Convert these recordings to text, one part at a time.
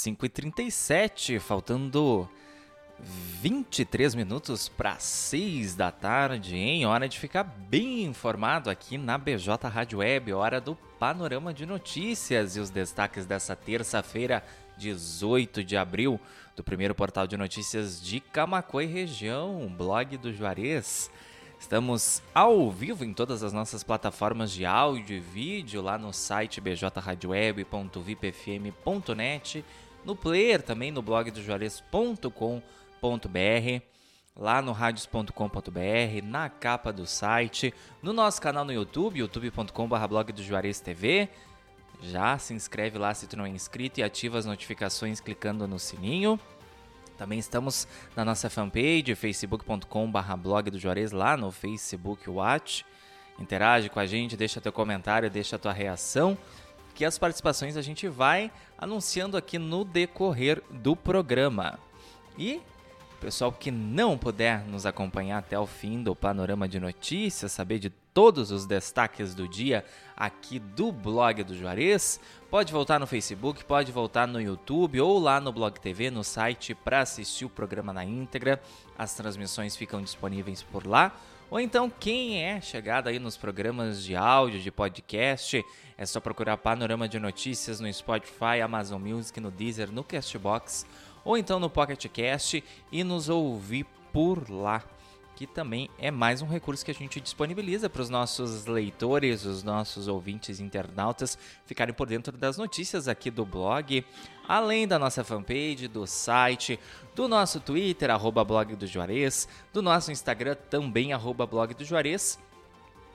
5h37, faltando 23 minutos para 6 da tarde, hein? Hora de ficar bem informado aqui na BJ Rádio Web, hora do panorama de notícias e os destaques dessa terça-feira, 18 de abril, do primeiro portal de notícias de Camacuã e região, blog do Juarez. Estamos ao vivo em todas as nossas plataformas de áudio e vídeo, lá no site bjradioweb.vipfm.net, no player também no blog do Juarez.com.br lá no radios.com.br, na capa do site, no nosso canal no YouTube, youtube.com.br blog do Juarez TV. Já se inscreve lá se tu não é inscrito e ativa as notificações clicando no sininho. Também estamos na nossa fanpage, facebook.com.br blog do Juarez, lá no Facebook Watch. Interage com a gente, deixa teu comentário, deixa tua reação, que as participações a gente vai anunciando aqui no decorrer do programa. E Pessoal que não puder nos acompanhar até o fim do panorama de notícias, saber de todos os destaques do dia aqui do blog do Juarez, pode voltar no Facebook, pode voltar no YouTube ou lá no Blog TV, no site para assistir o programa na íntegra. As transmissões ficam disponíveis por lá. Ou então, quem é chegado aí nos programas de áudio, de podcast, é só procurar Panorama de Notícias no Spotify, Amazon Music, no Deezer, no Castbox ou então no Pocket Cast e nos ouvir por lá, que também é mais um recurso que a gente disponibiliza para os nossos leitores, os nossos ouvintes internautas ficarem por dentro das notícias aqui do blog, além da nossa fanpage, do site, do nosso Twitter, arroba blog do Juarez, do nosso Instagram também, arroba blog do Juarez,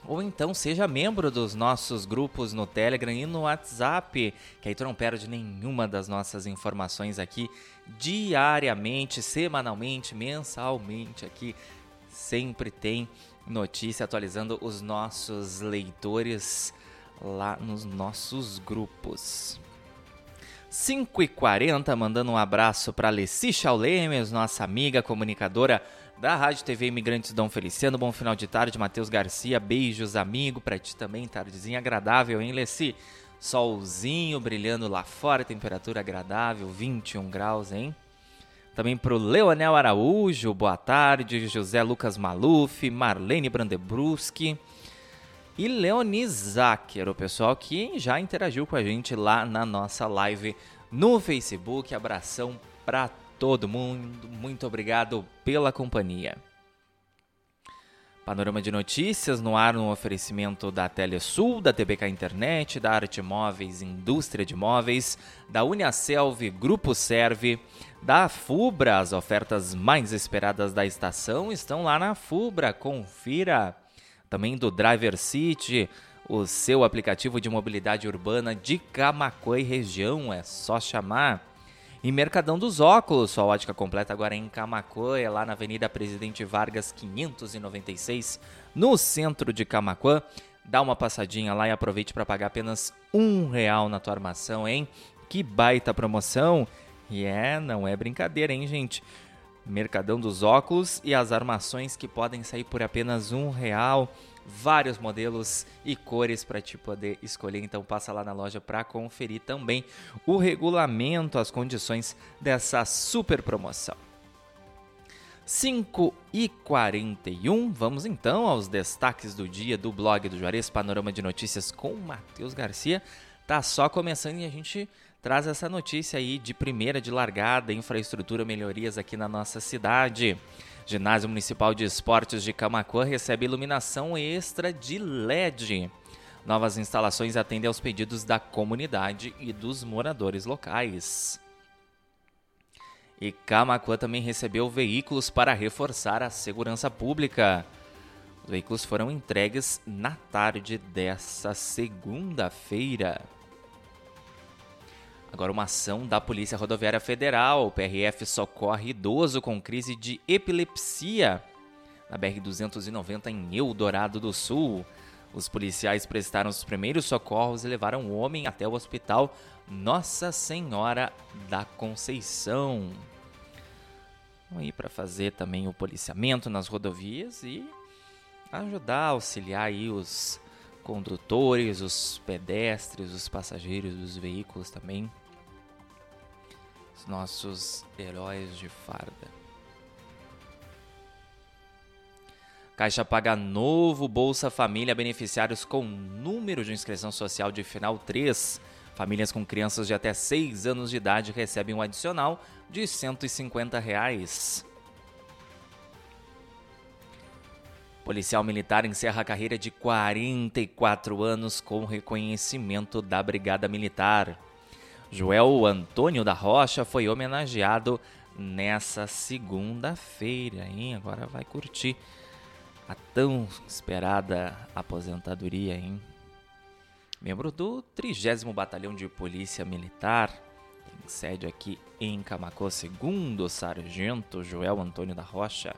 ou então seja membro dos nossos grupos no Telegram e no WhatsApp, que aí tu não perde nenhuma das nossas informações aqui diariamente, semanalmente, mensalmente aqui. Sempre tem notícia atualizando os nossos leitores lá nos nossos grupos. 5h40, mandando um abraço para Leci Chaulemes, nossa amiga comunicadora da Rádio TV Imigrantes Dom Feliciano. Bom final de tarde, Matheus Garcia. Beijos, amigo, para ti também. Tardezinha agradável, hein, Leci? Solzinho brilhando lá fora, temperatura agradável, 21 graus, hein? Também para o Leonel Araújo, boa tarde. José Lucas Maluf, Marlene Brandebruski e Leonis Zacher, o pessoal que já interagiu com a gente lá na nossa live no Facebook. Abração para todo mundo. Muito obrigado pela companhia. Panorama de notícias no ar no oferecimento da Telesul, da TBK Internet, da Arte Móveis, Indústria de Móveis, da Uniaselv, Grupo Serve, da Fubra. As ofertas mais esperadas da estação estão lá na Fubra. Confira. Também do Driver City, o seu aplicativo de mobilidade urbana de Camacuã região. É só chamar. E Mercadão dos Óculos, sua ótica completa agora em Camacuã, é lá na Avenida Presidente Vargas 596, no centro de Camacuã. Dá uma passadinha lá e aproveite para pagar apenas um real na tua armação, hein? Que baita promoção! E é, não é brincadeira, hein, gente? Mercadão dos Óculos e as armações que podem sair por apenas um real vários modelos e cores para te poder escolher. Então passa lá na loja para conferir também o regulamento, as condições dessa super promoção. 5 e 41, vamos então aos destaques do dia do blog do Juarez, Panorama de Notícias com Matheus Garcia. Tá só começando e a gente traz essa notícia aí de primeira de largada, infraestrutura, melhorias aqui na nossa cidade. Ginásio Municipal de Esportes de Camacuã recebe iluminação extra de LED. Novas instalações atendem aos pedidos da comunidade e dos moradores locais. E Camacuã também recebeu veículos para reforçar a segurança pública. Os veículos foram entregues na tarde dessa segunda-feira. Agora, uma ação da Polícia Rodoviária Federal. O PRF socorre idoso com crise de epilepsia na BR-290 em Eldorado do Sul. Os policiais prestaram os primeiros socorros e levaram o homem até o hospital Nossa Senhora da Conceição. Vamos aí para fazer também o policiamento nas rodovias e ajudar, auxiliar aí os condutores, os pedestres, os passageiros dos veículos também Os nossos heróis de farda. Caixa paga novo Bolsa Família beneficiários com número de inscrição social de final 3. Famílias com crianças de até 6 anos de idade recebem um adicional de 150 reais. Policial militar encerra a carreira de 44 anos com reconhecimento da Brigada Militar. Joel Antônio da Rocha foi homenageado nessa segunda-feira, hein? Agora vai curtir a tão esperada aposentadoria, hein? Membro do 30 Batalhão de Polícia Militar, tem sede aqui em Camacô, segundo Sargento Joel Antônio da Rocha.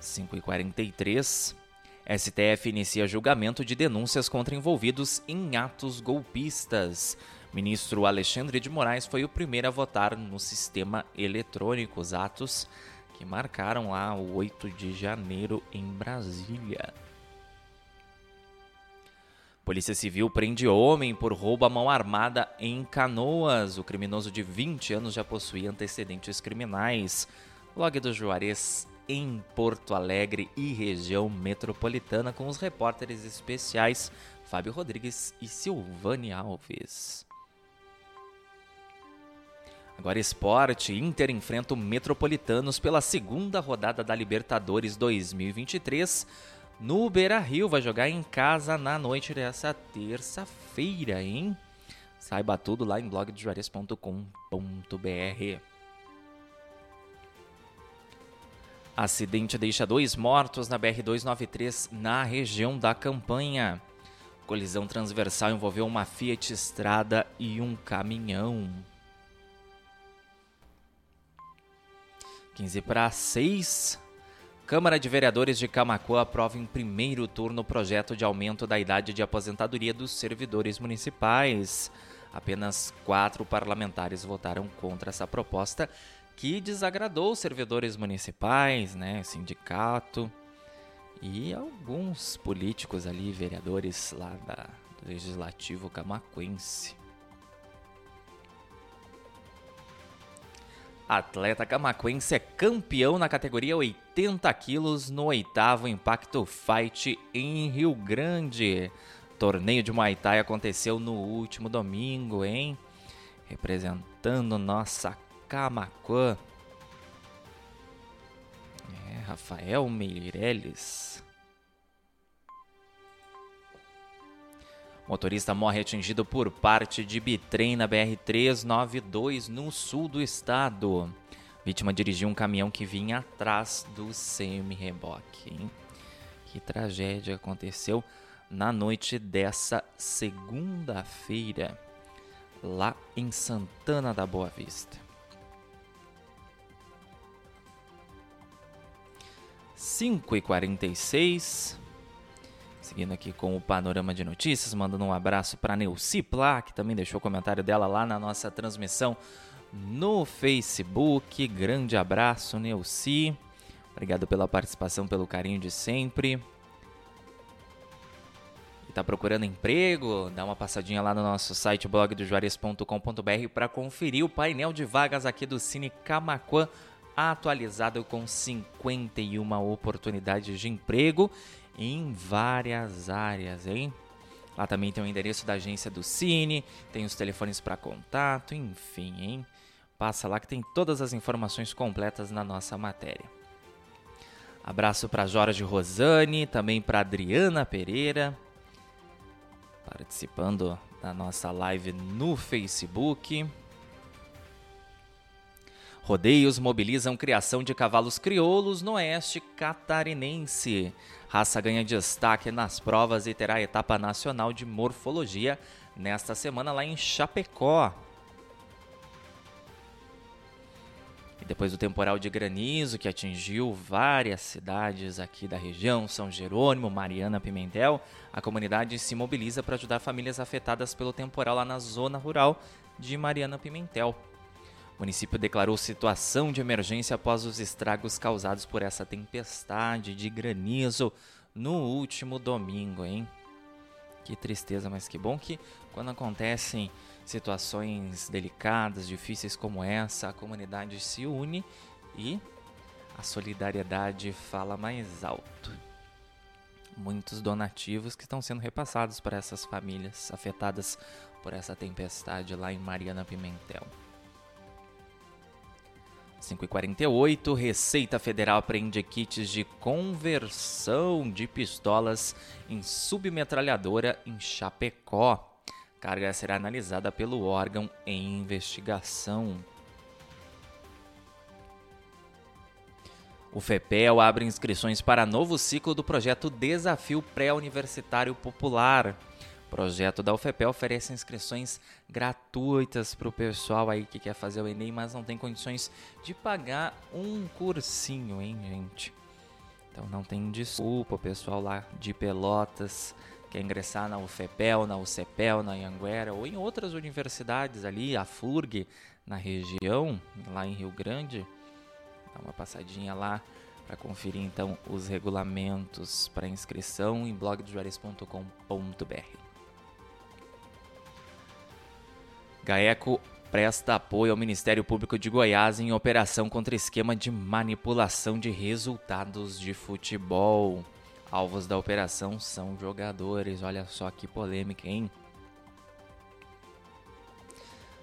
5 e 43 STF inicia julgamento de denúncias contra envolvidos em atos golpistas. Ministro Alexandre de Moraes foi o primeiro a votar no sistema eletrônico, os atos que marcaram lá o 8 de janeiro em Brasília. Polícia Civil prende homem por roubo à mão armada em Canoas. O criminoso de 20 anos já possuía antecedentes criminais. Log do Juarez em Porto Alegre e região metropolitana com os repórteres especiais Fábio Rodrigues e Silvane Alves. Agora esporte, Inter enfrenta o Metropolitanos pela segunda rodada da Libertadores 2023 no Beira-Rio. Vai jogar em casa na noite dessa terça-feira, hein? Saiba tudo lá em blogdejuarez.com.br. Acidente deixa dois mortos na BR-293 na região da campanha. Colisão transversal envolveu uma Fiat Estrada e um caminhão. 15 para 6. Câmara de Vereadores de Camacuã aprova em primeiro turno o projeto de aumento da idade de aposentadoria dos servidores municipais. Apenas quatro parlamentares votaram contra essa proposta que desagradou os servidores municipais, né, sindicato e alguns políticos ali, vereadores lá da, do Legislativo Camacuense. Atleta camacuense é campeão na categoria 80 quilos no oitavo Impacto Fight em Rio Grande. Torneio de Muay Thai aconteceu no último domingo, hein? Representando nossa Camacuã. É, Rafael Meirelles. Motorista morre atingido por parte de bitrem na BR-392 no sul do estado. Vítima dirigiu um caminhão que vinha atrás do semi-reboque. Que tragédia aconteceu na noite dessa segunda-feira, lá em Santana da Boa Vista. 5 e 46 Seguindo aqui com o panorama de notícias, mandando um abraço para Neuci Plá, que também deixou o comentário dela lá na nossa transmissão no Facebook. Grande abraço, Neuci. Obrigado pela participação, pelo carinho de sempre. E tá procurando emprego? Dá uma passadinha lá no nosso site blogdojuarez.com.br para conferir o painel de vagas aqui do Cine Camaquã atualizado com 51 oportunidades de emprego em várias áreas, hein? Lá também tem o endereço da agência do Cine, tem os telefones para contato, enfim, hein? Passa lá que tem todas as informações completas na nossa matéria. Abraço para Jorge Rosane, também para Adriana Pereira, participando da nossa live no Facebook. Rodeios mobilizam criação de cavalos crioulos no oeste catarinense. Raça ganha destaque nas provas e terá etapa nacional de morfologia nesta semana lá em Chapecó. E depois do temporal de granizo que atingiu várias cidades aqui da região, São Jerônimo, Mariana, Pimentel, a comunidade se mobiliza para ajudar famílias afetadas pelo temporal lá na zona rural de Mariana Pimentel. O município declarou situação de emergência após os estragos causados por essa tempestade de granizo no último domingo, hein? Que tristeza, mas que bom que quando acontecem situações delicadas, difíceis como essa, a comunidade se une e a solidariedade fala mais alto. Muitos donativos que estão sendo repassados para essas famílias afetadas por essa tempestade lá em Mariana Pimentel. 5h48, Receita Federal apreende kits de conversão de pistolas em submetralhadora em Chapecó. Carga será analisada pelo órgão em investigação. O FEPEL abre inscrições para novo ciclo do projeto Desafio Pré-Universitário Popular. O projeto da UFEPEL oferece inscrições gratuitas para o pessoal aí que quer fazer o Enem, mas não tem condições de pagar um cursinho, hein, gente? Então não tem desculpa, o pessoal lá de Pelotas quer ingressar na UFEPEL, na UCEPEL, na Anguera ou em outras universidades ali, a FURG na região, lá em Rio Grande. Dá uma passadinha lá para conferir então os regulamentos para inscrição em blogdojuarez.com.br. GAECO presta apoio ao Ministério Público de Goiás em operação contra esquema de manipulação de resultados de futebol. Alvos da operação são jogadores. Olha só que polêmica, hein?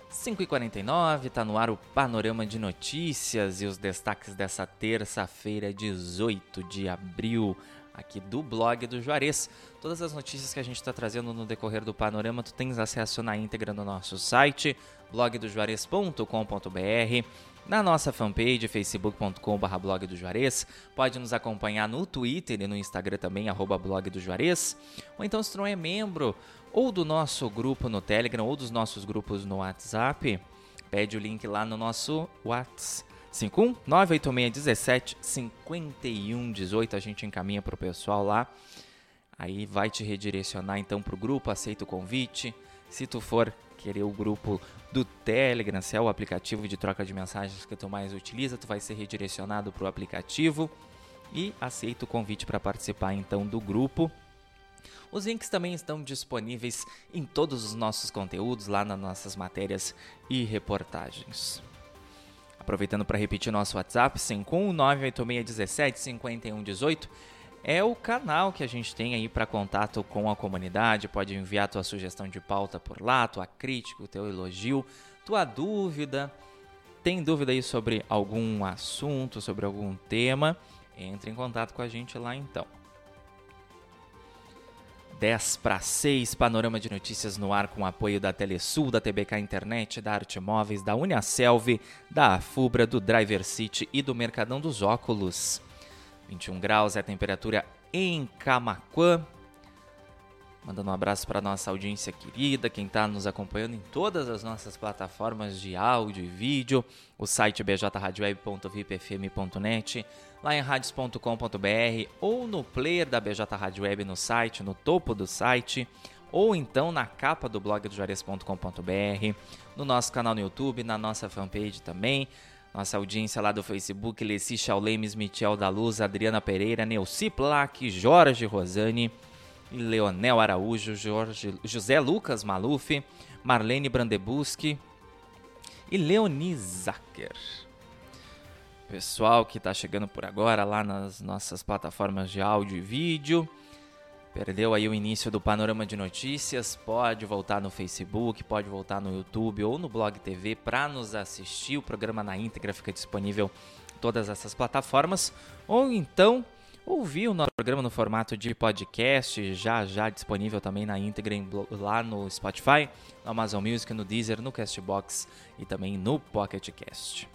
5h49, tá no ar o panorama de notícias e os destaques dessa terça-feira, 18 de abril aqui do blog do Juarez. Todas as notícias que a gente está trazendo no decorrer do panorama, tu tens acesso na íntegra no nosso site, blogdojuarez.com.br, na nossa fanpage, facebook.com.br blog do Juarez. Pode nos acompanhar no Twitter e no Instagram também, arroba. Ou então, se tu não é membro, ou do nosso grupo no Telegram, ou dos nossos grupos no WhatsApp, pede o link lá no nosso WhatsApp 51 986 17 51 18. A gente encaminha para o pessoal lá. Aí vai te redirecionar então para o grupo, aceita o convite. Se tu for querer o grupo do Telegram, se é o aplicativo de troca de mensagens que tu mais utiliza, tu vai ser redirecionado para o aplicativo e aceita o convite para participar então do grupo. Os links também estão disponíveis em todos os nossos conteúdos lá nas nossas matérias e reportagens. Aproveitando para repetir nosso WhatsApp, 51986175118 é o canal que a gente tem aí para contato com a comunidade. Pode enviar tua sugestão de pauta por lá, tua crítica, o teu elogio, tua dúvida. Tem dúvida aí sobre algum assunto, sobre algum tema? Entre em contato com a gente lá então. 10 para 6, panorama de notícias no ar com apoio da Telesul, da TBK Internet, da Arte Móveis, da Uniaselv, da Afubra, do Driver City e do Mercadão dos Óculos. 21 graus é a temperatura em Camaquã. Mandando um abraço para nossa audiência querida, quem está nos acompanhando em todas as nossas plataformas de áudio e vídeo, o site bjradioweb.vipfm.net, lá em radios.com.br ou no player da BJ Rádio Web no site, no topo do site, ou então na capa do blog do Juarez.com.br, no nosso canal no YouTube, na nossa fanpage também, nossa audiência lá do Facebook, Leci Chaulemes, Michel da Luz, Adriana Pereira, Neuci Plaque, Jorge Rosane, Leonel Araújo, Jorge, José Lucas Maluf, Marlene Brandebuski e Leonie Zacker pessoal que está chegando por agora lá nas nossas plataformas de áudio e vídeo. Perdeu aí o início do panorama de notícias? Pode voltar no Facebook, pode voltar no YouTube ou no Blog TV para nos assistir. O programa na íntegra fica disponível em todas essas plataformas. Ou então ouvir o nosso programa no formato de podcast, já já disponível também na íntegra lá no Spotify, no Amazon Music, no Deezer, no Castbox e também no Pocket Cast.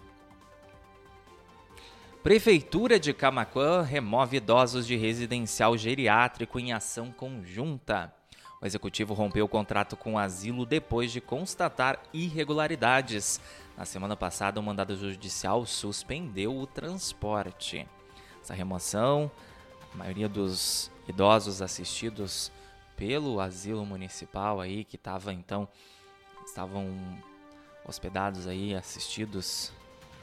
Prefeitura de Camaquã remove idosos de residencial geriátrico em ação conjunta. O executivo rompeu o contrato com o asilo depois de constatar irregularidades. Na semana passada, o mandado judicial suspendeu o transporte. Essa remoção, a maioria dos idosos assistidos pelo asilo municipal aí que estava então estavam hospedados aí, assistidos,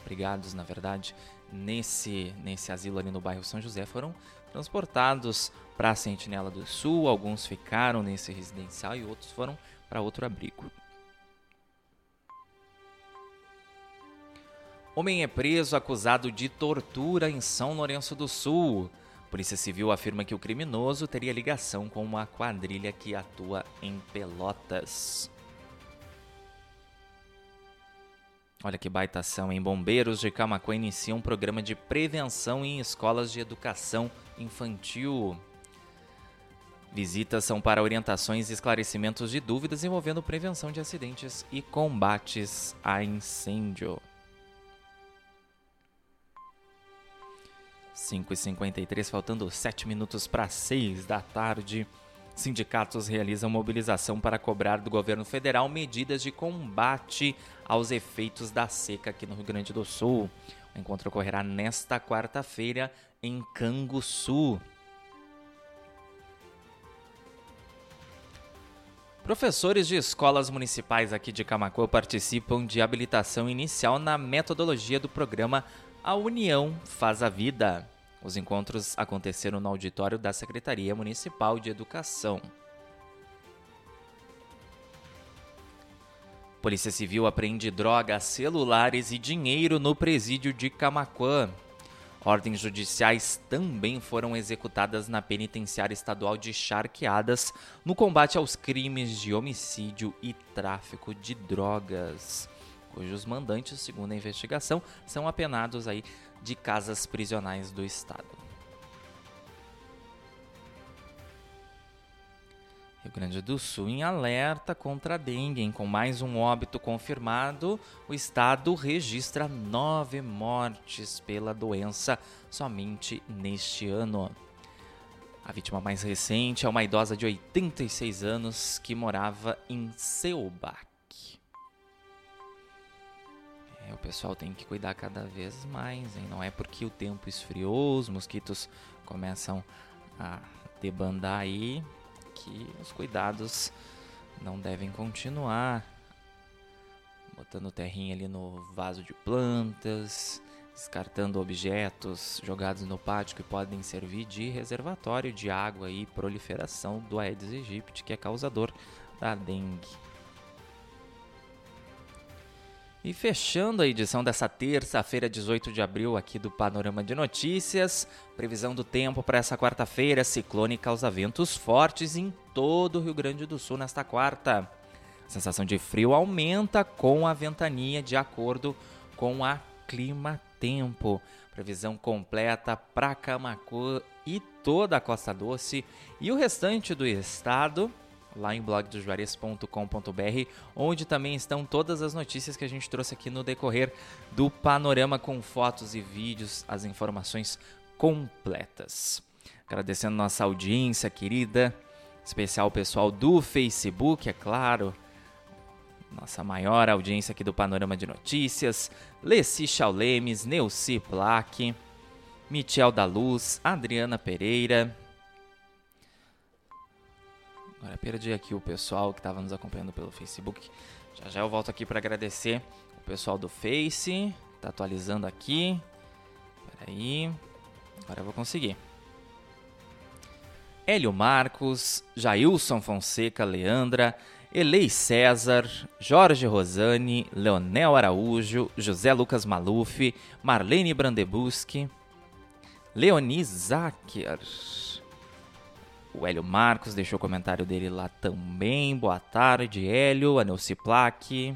brigados na verdade, nesse, nesse asilo ali no bairro São José foram transportados para a Sentinela do Sul, alguns ficaram nesse residencial e outros foram para outro abrigo. Homem é preso acusado de tortura em São Lourenço do Sul. Polícia Civil afirma que o criminoso teria ligação com uma quadrilha que atua em Pelotas. Olha que baita ação, em Bombeiros de Camacuã inicia um programa de prevenção em escolas de educação infantil. Visitas são para orientações e esclarecimentos de dúvidas envolvendo prevenção de acidentes e combates a incêndio. 5h53, faltando 7 minutos para 6 da tarde. Sindicatos realizam mobilização para cobrar do governo federal medidas de combate aos efeitos da seca aqui no Rio Grande do Sul. O encontro ocorrerá nesta quarta-feira em Canguçu. Professores de escolas municipais aqui de Camacuã participam de habilitação inicial na metodologia do programa A União Faz a Vida. Os encontros aconteceram no auditório da Secretaria Municipal de Educação. Polícia Civil apreende drogas, celulares e dinheiro no presídio de Camaquã. Ordens judiciais também foram executadas na penitenciária estadual de Charqueadas no combate aos crimes de homicídio e tráfico de drogas, cujos mandantes, segundo a investigação, são apenados aí de casas prisionais do Estado. Rio Grande do Sul em alerta contra a dengue. Com mais um óbito confirmado, o estado registra nove mortes pela doença somente neste ano. A vítima mais recente é uma idosa de 86 anos que morava em Seubac. O pessoal tem que cuidar cada vez mais, hein? Não é porque o tempo esfriou, os mosquitos começam a debandar aí que os cuidados não devem continuar. Botando terrinha ali no vaso de plantas, descartando objetos jogados no pátio que podem servir de reservatório de água e proliferação do Aedes aegypti, que é causador da dengue. E fechando a edição dessa terça-feira, 18 de abril, aqui do Panorama de Notícias, previsão do tempo para essa quarta-feira: ciclone causa ventos fortes em todo o Rio Grande do Sul nesta quarta. A sensação de frio aumenta com a ventania, de acordo com a Clima Tempo. Previsão completa para Camacuã e toda a Costa Doce e o restante do estado lá em blogdojuarez.com.br, onde também estão todas as notícias que a gente trouxe aqui no decorrer do panorama com fotos e vídeos, as informações completas. Agradecendo nossa audiência querida, especial pessoal do Facebook, é claro, nossa maior audiência aqui do Panorama de Notícias, Leci Chaulemes, Neuci Plaque, Michel da Luz, Adriana Pereira, Agora perdi aqui o pessoal que estava nos acompanhando pelo Facebook. Já já eu volto aqui para agradecer o pessoal do Face. Tá atualizando aqui. Peraí. Agora eu vou conseguir. Hélio Marcos, Jailson Fonseca Leandra, Elei César, Jorge Rosani, Leonel Araújo, José Lucas Maluf, Marlene Brandebuski, Leonis Zacher, o Hélio Marcos deixou o comentário dele lá também. Boa tarde, Hélio, a Plaque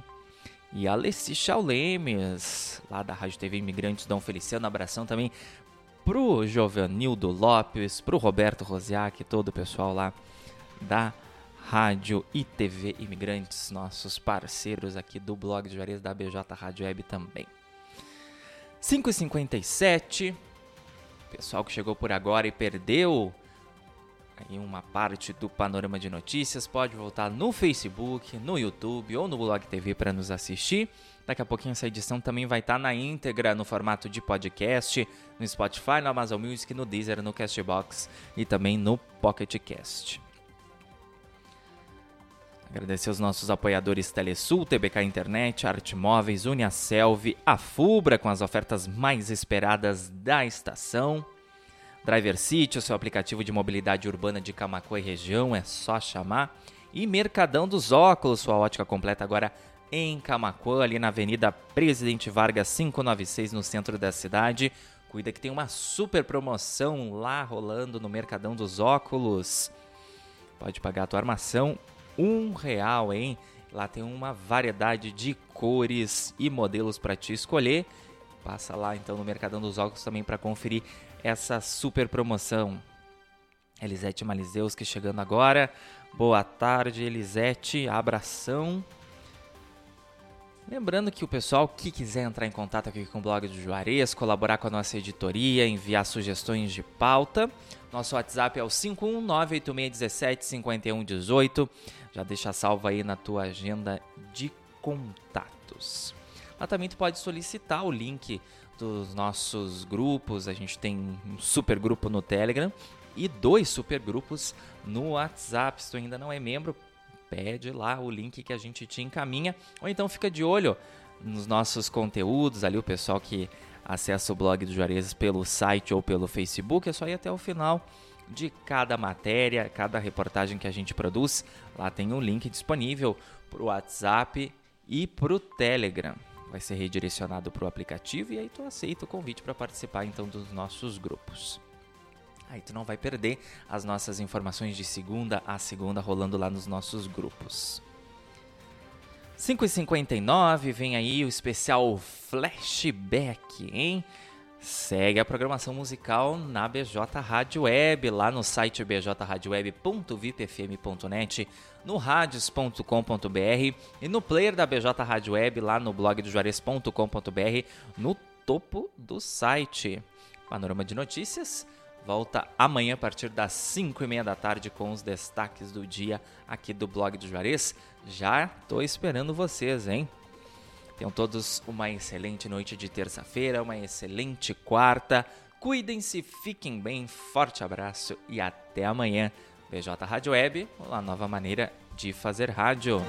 e Alessi Chaulemes, lá da Rádio TV Imigrantes Dom Feliciano. Abração também pro Jovanildo Lopes, pro Roberto Rosiak, todo o pessoal lá da Rádio e TV Imigrantes, nossos parceiros aqui do blog de Juarez da BJ Rádio Web também. 5h57, pessoal que chegou por agora e perdeu em uma parte do panorama de notícias, pode voltar no Facebook, no YouTube ou no Blog TV para nos assistir. Daqui a pouquinho essa edição também vai estar tá na íntegra no formato de podcast, no Spotify, no Amazon Music, no Deezer, no Castbox e também no Pocket Cast. Agradecer os nossos apoiadores Telesul, TBK Internet, Arte Móveis, Uniaselv, a Fubra com as ofertas mais esperadas da estação. Driver City, o seu aplicativo de mobilidade urbana de Camacuã e região, é só chamar. E Mercadão dos Óculos, sua ótica completa agora em Camacuã, ali na Avenida Presidente Vargas 596, no centro da cidade. Cuida que tem uma super promoção lá rolando no Mercadão dos Óculos. Pode pagar a tua armação um real, hein? Lá tem uma variedade de cores e modelos para te escolher. Passa lá então no Mercadão dos Óculos também para conferir essa super promoção. Elisete Malizeus que chegando agora. Boa tarde, Elisete. Abração. Lembrando que o pessoal que quiser entrar em contato aqui com o blog do Juarez, colaborar com a nossa editoria, enviar sugestões de pauta, nosso WhatsApp é o 51986175118. Já deixa salvo aí na tua agenda de contatos. Lá também tu pode solicitar o link dos nossos grupos. A gente tem um super grupo no Telegram e dois super grupos no WhatsApp. Se tu ainda não é membro, pede lá o link que a gente te encaminha. Ou então fica de olho nos nossos conteúdos, ali o pessoal que acessa o blog do Juarez pelo site ou pelo Facebook, é só ir até o final de cada matéria, cada reportagem que a gente produz. Lá tem um link disponível para o WhatsApp e para o Telegram. Vai ser redirecionado para o aplicativo e aí tu aceita o convite para participar então dos nossos grupos. Aí tu não vai perder as nossas informações de segunda a segunda rolando lá nos nossos grupos. 5h59, vem aí o especial Flashback, hein? Segue a programação musical na BJ Rádio Web, lá no site bjradioweb.vipfm.net, no radios.com.br e no player da BJ Rádio Web, lá no blog do Juarez.com.br, no topo do site. Panorama de notícias volta amanhã a partir das 5 e meia da tarde com os destaques do dia aqui do blog do Juarez. Já tô esperando vocês, hein? Tenham todos uma excelente noite de terça-feira, uma excelente quarta. Cuidem-se, fiquem bem, forte abraço e até amanhã. BJ Rádio Web, uma nova maneira de fazer rádio.